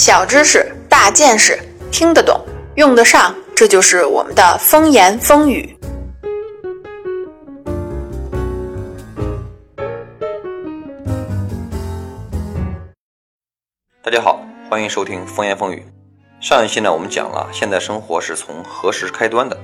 小知识、大见识，听得懂，用得上，这就是我们的风言风语。大家好，欢迎收听风言风语。上一期呢，我们讲了现代生活是从何时开端的。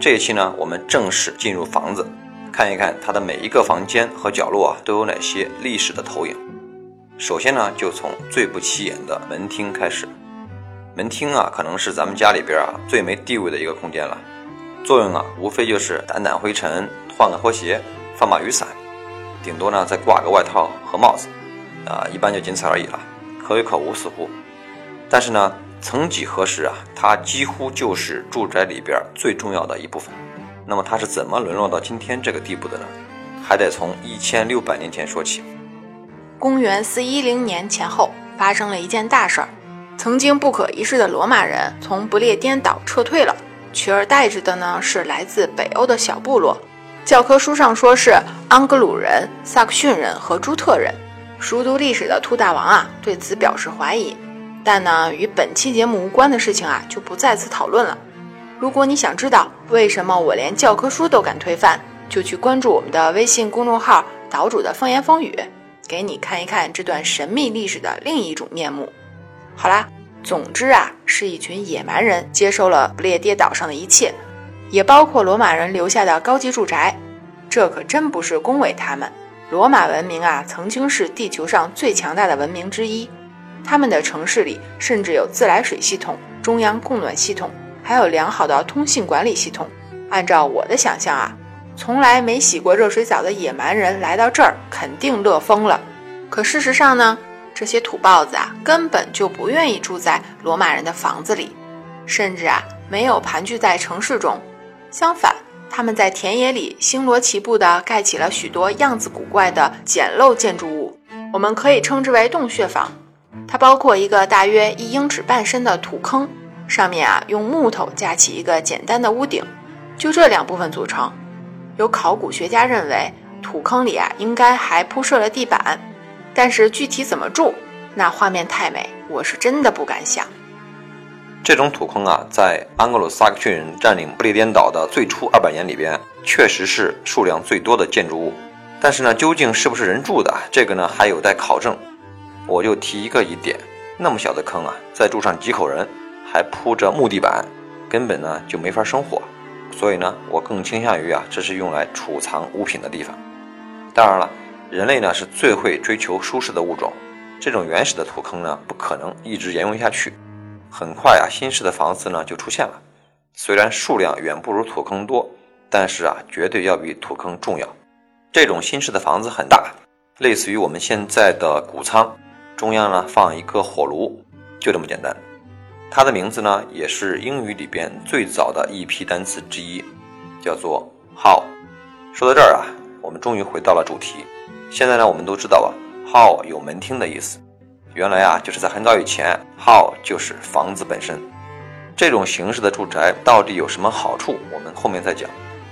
这一期呢，我们正式进入房子，看一看它的每一个房间和角落啊，都有哪些历史的投影。首先呢，就从最不起眼的门厅开始。门厅啊，可能是咱们家里边啊最没地位的一个空间了。作用啊，无非就是掸掸灰尘、换个拖鞋、放把雨伞，顶多呢再挂个外套和帽子，啊，一般就仅此而已了，可有可无似乎。但是呢，曾几何时啊，它几乎就是住宅里边最重要的一部分。那么它是怎么沦落到今天这个地步的呢？还得从一千六百年前说起。公元四一零年前后，发生了一件大事儿。曾经不可一世的罗马人从不列颠岛撤退了，取而代之的呢是来自北欧的小部落。教科书上说是安格鲁人、萨克逊人和朱特人。熟读历史的兔大王啊，对此表示怀疑。但呢，与本期节目无关的事情啊，就不在此讨论了。如果你想知道为什么我连教科书都敢推翻，就去关注我们的微信公众号“岛主的风言风语”。给你看一看这段神秘历史的另一种面目。好啦，总之啊，是一群野蛮人接收了不列颠岛上的一切，也包括罗马人留下的高级住宅。这可真不是恭维他们。罗马文明啊，曾经是地球上最强大的文明之一。他们的城市里甚至有自来水系统、中央供暖系统，还有良好的通信管理系统。按照我的想象啊。从来没洗过热水澡的野蛮人来到这儿，肯定乐疯了。可事实上呢，这些土包子啊，根本就不愿意住在罗马人的房子里，甚至啊，没有盘踞在城市中。相反，他们在田野里星罗棋布地盖起了许多样子古怪的简陋建筑物，我们可以称之为洞穴房。它包括一个大约一英尺半深的土坑，上面啊用木头架起一个简单的屋顶，就这两部分组成。有考古学家认为，土坑里啊应该还铺设了地板，但是具体怎么住，那画面太美，我是真的不敢想。这种土坑啊，在安格鲁萨克逊人占领不列颠岛的最初二百年里边，确实是数量最多的建筑物。但是呢，究竟是不是人住的，这个呢还有待考证。我就提一个疑点：那么小的坑啊，再住上几口人，还铺着木地板，根本呢就没法生活。所以呢，我更倾向于啊，这是用来储藏物品的地方。当然了，人类呢是最会追求舒适的物种，这种原始的土坑呢不可能一直沿用下去。很快啊，新式的房子呢就出现了，虽然数量远不如土坑多，但是啊，绝对要比土坑重要。这种新式的房子很大，类似于我们现在的谷仓，中央呢放一个火炉，就这么简单。它的名字呢，也是英语里边最早的一批单词之一，叫做 how。说到这儿啊，我们终于回到了主题。现在呢，我们都知道啊，how 有门厅的意思。原来啊，就是在很早以前，how 就是房子本身。这种形式的住宅到底有什么好处，我们后面再讲。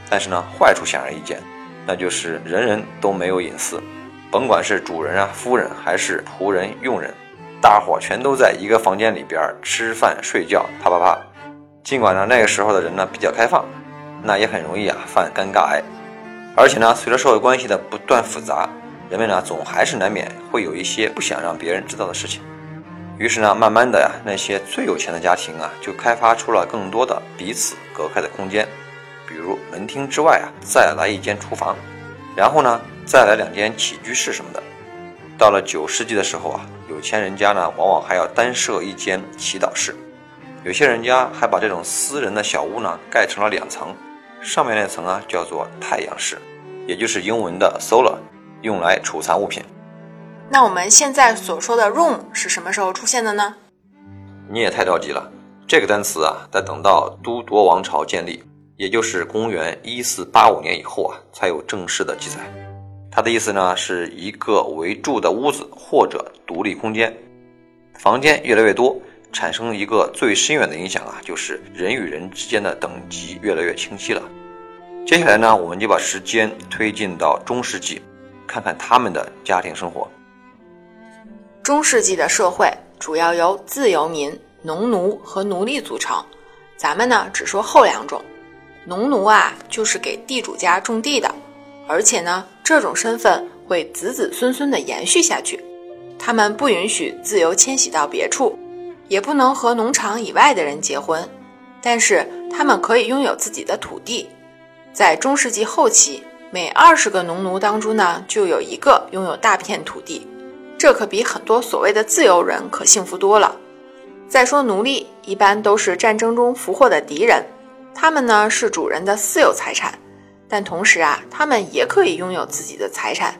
但是呢，坏处显而易见，那就是人人都没有隐私，甭管是主人啊、夫人还是仆人、佣人。大伙全都在一个房间里边吃饭睡觉，啪啪啪。尽管呢那个时候的人呢比较开放，那也很容易啊犯尴尬癌。而且呢，随着社会关系的不断复杂，人们呢总还是难免会有一些不想让别人知道的事情。于是呢，慢慢的呀，那些最有钱的家庭啊，就开发出了更多的彼此隔开的空间，比如门厅之外啊，再来一间厨房，然后呢，再来两间起居室什么的。到了九世纪的时候啊。有钱人家呢，往往还要单设一间祈祷室，有些人家还把这种私人的小屋呢盖成了两层，上面那层啊叫做太阳室，也就是英文的 solar，用来储藏物品。那我们现在所说的 room 是什么时候出现的呢？你也太着急了，这个单词啊，得等到都铎王朝建立，也就是公元一四八五年以后啊，才有正式的记载。它的意思呢，是一个围住的屋子或者独立空间。房间越来越多，产生一个最深远的影响啊，就是人与人之间的等级越来越清晰了。接下来呢，我们就把时间推进到中世纪，看看他们的家庭生活。中世纪的社会主要由自由民、农奴和奴隶组成。咱们呢只说后两种。农奴啊，就是给地主家种地的，而且呢，这种身份会子子孙孙的延续下去。他们不允许自由迁徙到别处，也不能和农场以外的人结婚，但是他们可以拥有自己的土地。在中世纪后期，每二十个农奴当中呢，就有一个拥有大片土地，这可比很多所谓的自由人可幸福多了。再说奴隶，一般都是战争中俘获的敌人。他们呢是主人的私有财产，但同时啊，他们也可以拥有自己的财产，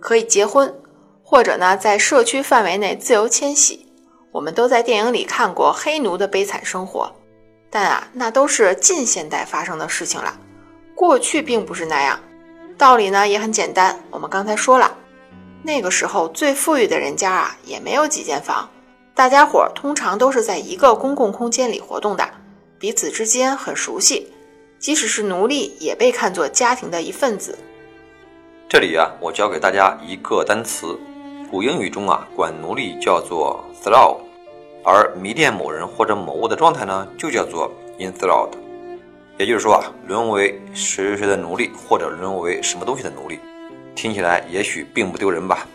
可以结婚，或者呢在社区范围内自由迁徙。我们都在电影里看过黑奴的悲惨生活，但啊，那都是近现代发生的事情了。过去并不是那样，道理呢也很简单。我们刚才说了，那个时候最富裕的人家啊也没有几间房，大家伙通常都是在一个公共空间里活动的。彼此之间很熟悉，即使是奴隶也被看作家庭的一份子。这里啊，我教给大家一个单词，古英语中啊，管奴隶叫做 slave，而迷恋某人或者某物的状态呢，就叫做 enthralled。也就是说啊，沦为谁谁谁的奴隶，或者沦为什么东西的奴隶，听起来也许并不丢人吧。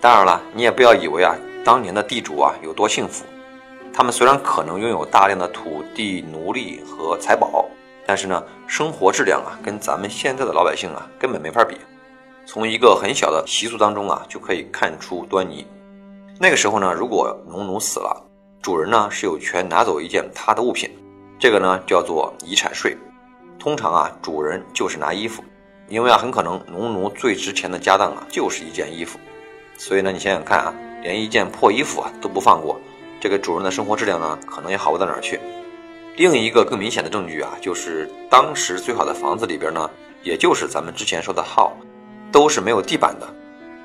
当然了，你也不要以为啊，当年的地主啊有多幸福。他们虽然可能拥有大量的土地、奴隶和财宝，但是呢，生活质量啊，跟咱们现在的老百姓啊，根本没法比。从一个很小的习俗当中啊，就可以看出端倪。那个时候呢，如果农奴死了，主人呢是有权拿走一件他的物品，这个呢叫做遗产税。通常啊，主人就是拿衣服，因为啊，很可能农奴最值钱的家当啊，就是一件衣服。所以呢，你想想看啊，连一件破衣服啊都不放过。这个主人的生活质量呢，可能也好不到哪儿去。另一个更明显的证据啊，就是当时最好的房子里边呢，也就是咱们之前说的号都是没有地板的，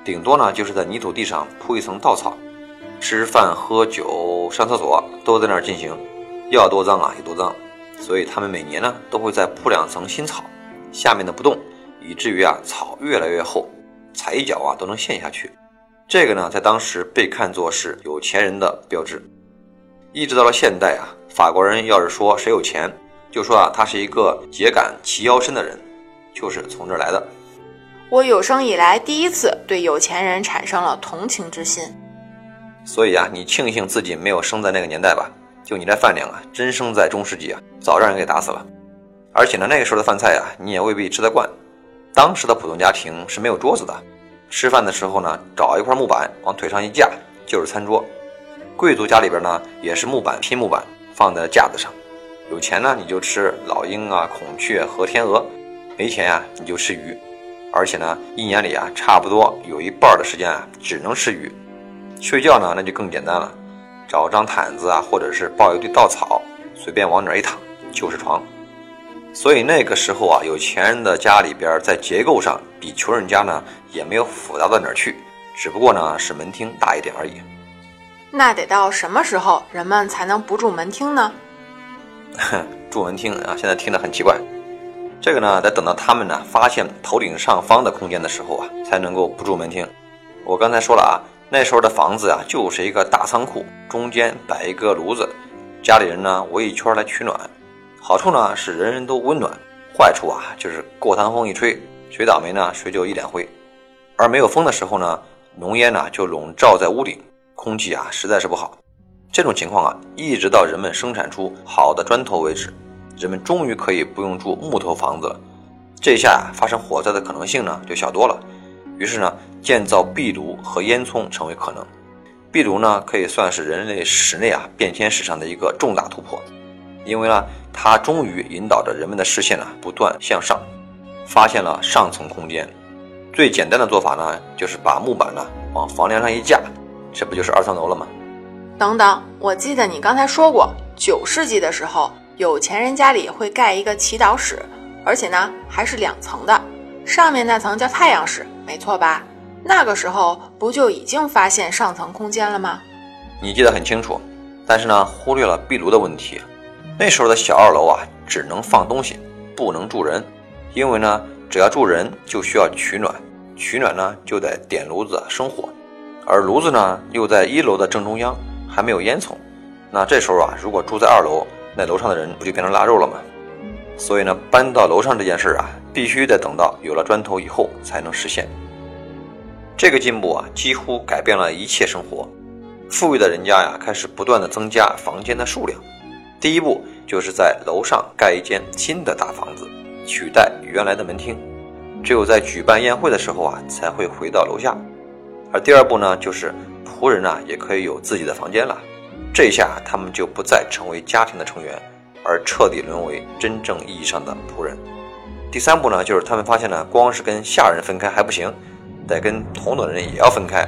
顶多呢就是在泥土地上铺一层稻草，吃饭、喝酒、上厕所都在那儿进行，要多脏啊有多脏。所以他们每年呢都会再铺两层新草，下面的不动，以至于啊草越来越厚，踩一脚啊都能陷下去。这个呢，在当时被看作是有钱人的标志，一直到了现代啊，法国人要是说谁有钱，就说啊，他是一个秸秆齐腰身的人，就是从这儿来的。我有生以来第一次对有钱人产生了同情之心。所以啊，你庆幸自己没有生在那个年代吧？就你这饭量啊，真生在中世纪啊，早让人给打死了。而且呢，那个时候的饭菜啊，你也未必吃得惯。当时的普通家庭是没有桌子的。吃饭的时候呢，找一块木板往腿上一架就是餐桌。贵族家里边呢，也是木板拼木板放在架子上。有钱呢，你就吃老鹰啊、孔雀和天鹅；没钱呀，你就吃鱼。而且呢，一年里啊，差不多有一半的时间啊，只能吃鱼。睡觉呢，那就更简单了，找张毯子啊，或者是抱一堆稻草，随便往哪一躺就是床。所以那个时候啊，有钱人的家里边在结构上比穷人家呢也没有复杂到哪儿去，只不过呢是门厅大一点而已。那得到什么时候人们才能不住门厅呢？住门厅啊，现在听得很奇怪。这个呢，得等到他们呢发现头顶上方的空间的时候啊，才能够不住门厅。我刚才说了啊，那时候的房子啊就是一个大仓库，中间摆一个炉子，家里人呢围一圈来取暖。好处呢是人人都温暖，坏处啊就是过堂风一吹，谁倒霉呢谁就一脸灰。而没有风的时候呢，浓烟呢就笼罩在屋顶，空气啊实在是不好。这种情况啊，一直到人们生产出好的砖头为止，人们终于可以不用住木头房子了。这下发生火灾的可能性呢就小多了。于是呢，建造壁炉和烟囱成为可能。壁炉呢可以算是人类室内啊变迁史上的一个重大突破。因为呢，它终于引导着人们的视线呢不断向上，发现了上层空间。最简单的做法呢，就是把木板呢往房梁上一架，这不就是二层楼了吗？等等，我记得你刚才说过，九世纪的时候，有钱人家里会盖一个祈祷室，而且呢还是两层的，上面那层叫太阳室，没错吧？那个时候不就已经发现上层空间了吗？你记得很清楚，但是呢，忽略了壁炉的问题。那时候的小二楼啊，只能放东西，不能住人，因为呢，只要住人就需要取暖，取暖呢就得点炉子生火，而炉子呢又在一楼的正中央，还没有烟囱。那这时候啊，如果住在二楼，那楼上的人不就变成腊肉了吗？所以呢，搬到楼上这件事啊，必须得等到有了砖头以后才能实现。这个进步啊，几乎改变了一切生活。富裕的人家呀，开始不断的增加房间的数量。第一步就是在楼上盖一间新的大房子，取代原来的门厅。只有在举办宴会的时候啊，才会回到楼下。而第二步呢，就是仆人啊，也可以有自己的房间了。这一下他们就不再成为家庭的成员，而彻底沦为真正意义上的仆人。第三步呢，就是他们发现呢，光是跟下人分开还不行，得跟同等人也要分开。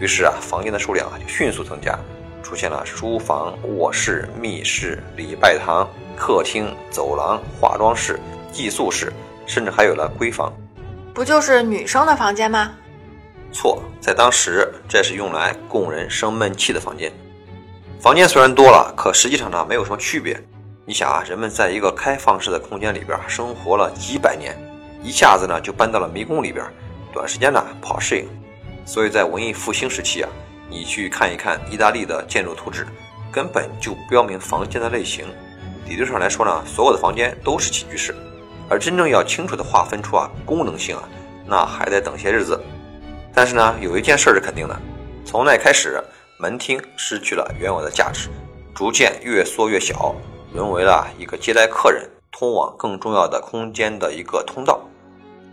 于是啊，房间的数量啊就迅速增加，出现了书房、卧室、密室、礼拜堂、客厅、走廊、化妆室、寄宿室，甚至还有了闺房。不就是女生的房间吗？错，在当时这是用来供人生闷气的房间。房间虽然多了，可实际上呢没有什么区别。你想啊，人们在一个开放式的空间里边生活了几百年，一下子呢就搬到了迷宫里边，短时间呢不好适应。所以在文艺复兴时期啊，你去看一看意大利的建筑图纸，根本就标明房间的类型。理论上来说呢，所有的房间都是起居室，而真正要清楚的划分出啊功能性啊，那还得等些日子。但是呢，有一件事是肯定的，从那开始。门厅失去了原有的价值，逐渐越缩越小，沦为了一个接待客人、通往更重要的空间的一个通道。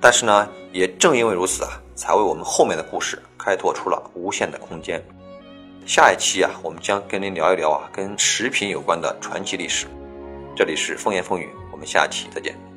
但是呢，也正因为如此啊，才为我们后面的故事开拓出了无限的空间。下一期啊，我们将跟您聊一聊啊，跟食品有关的传奇历史。这里是风言风语，我们下期再见。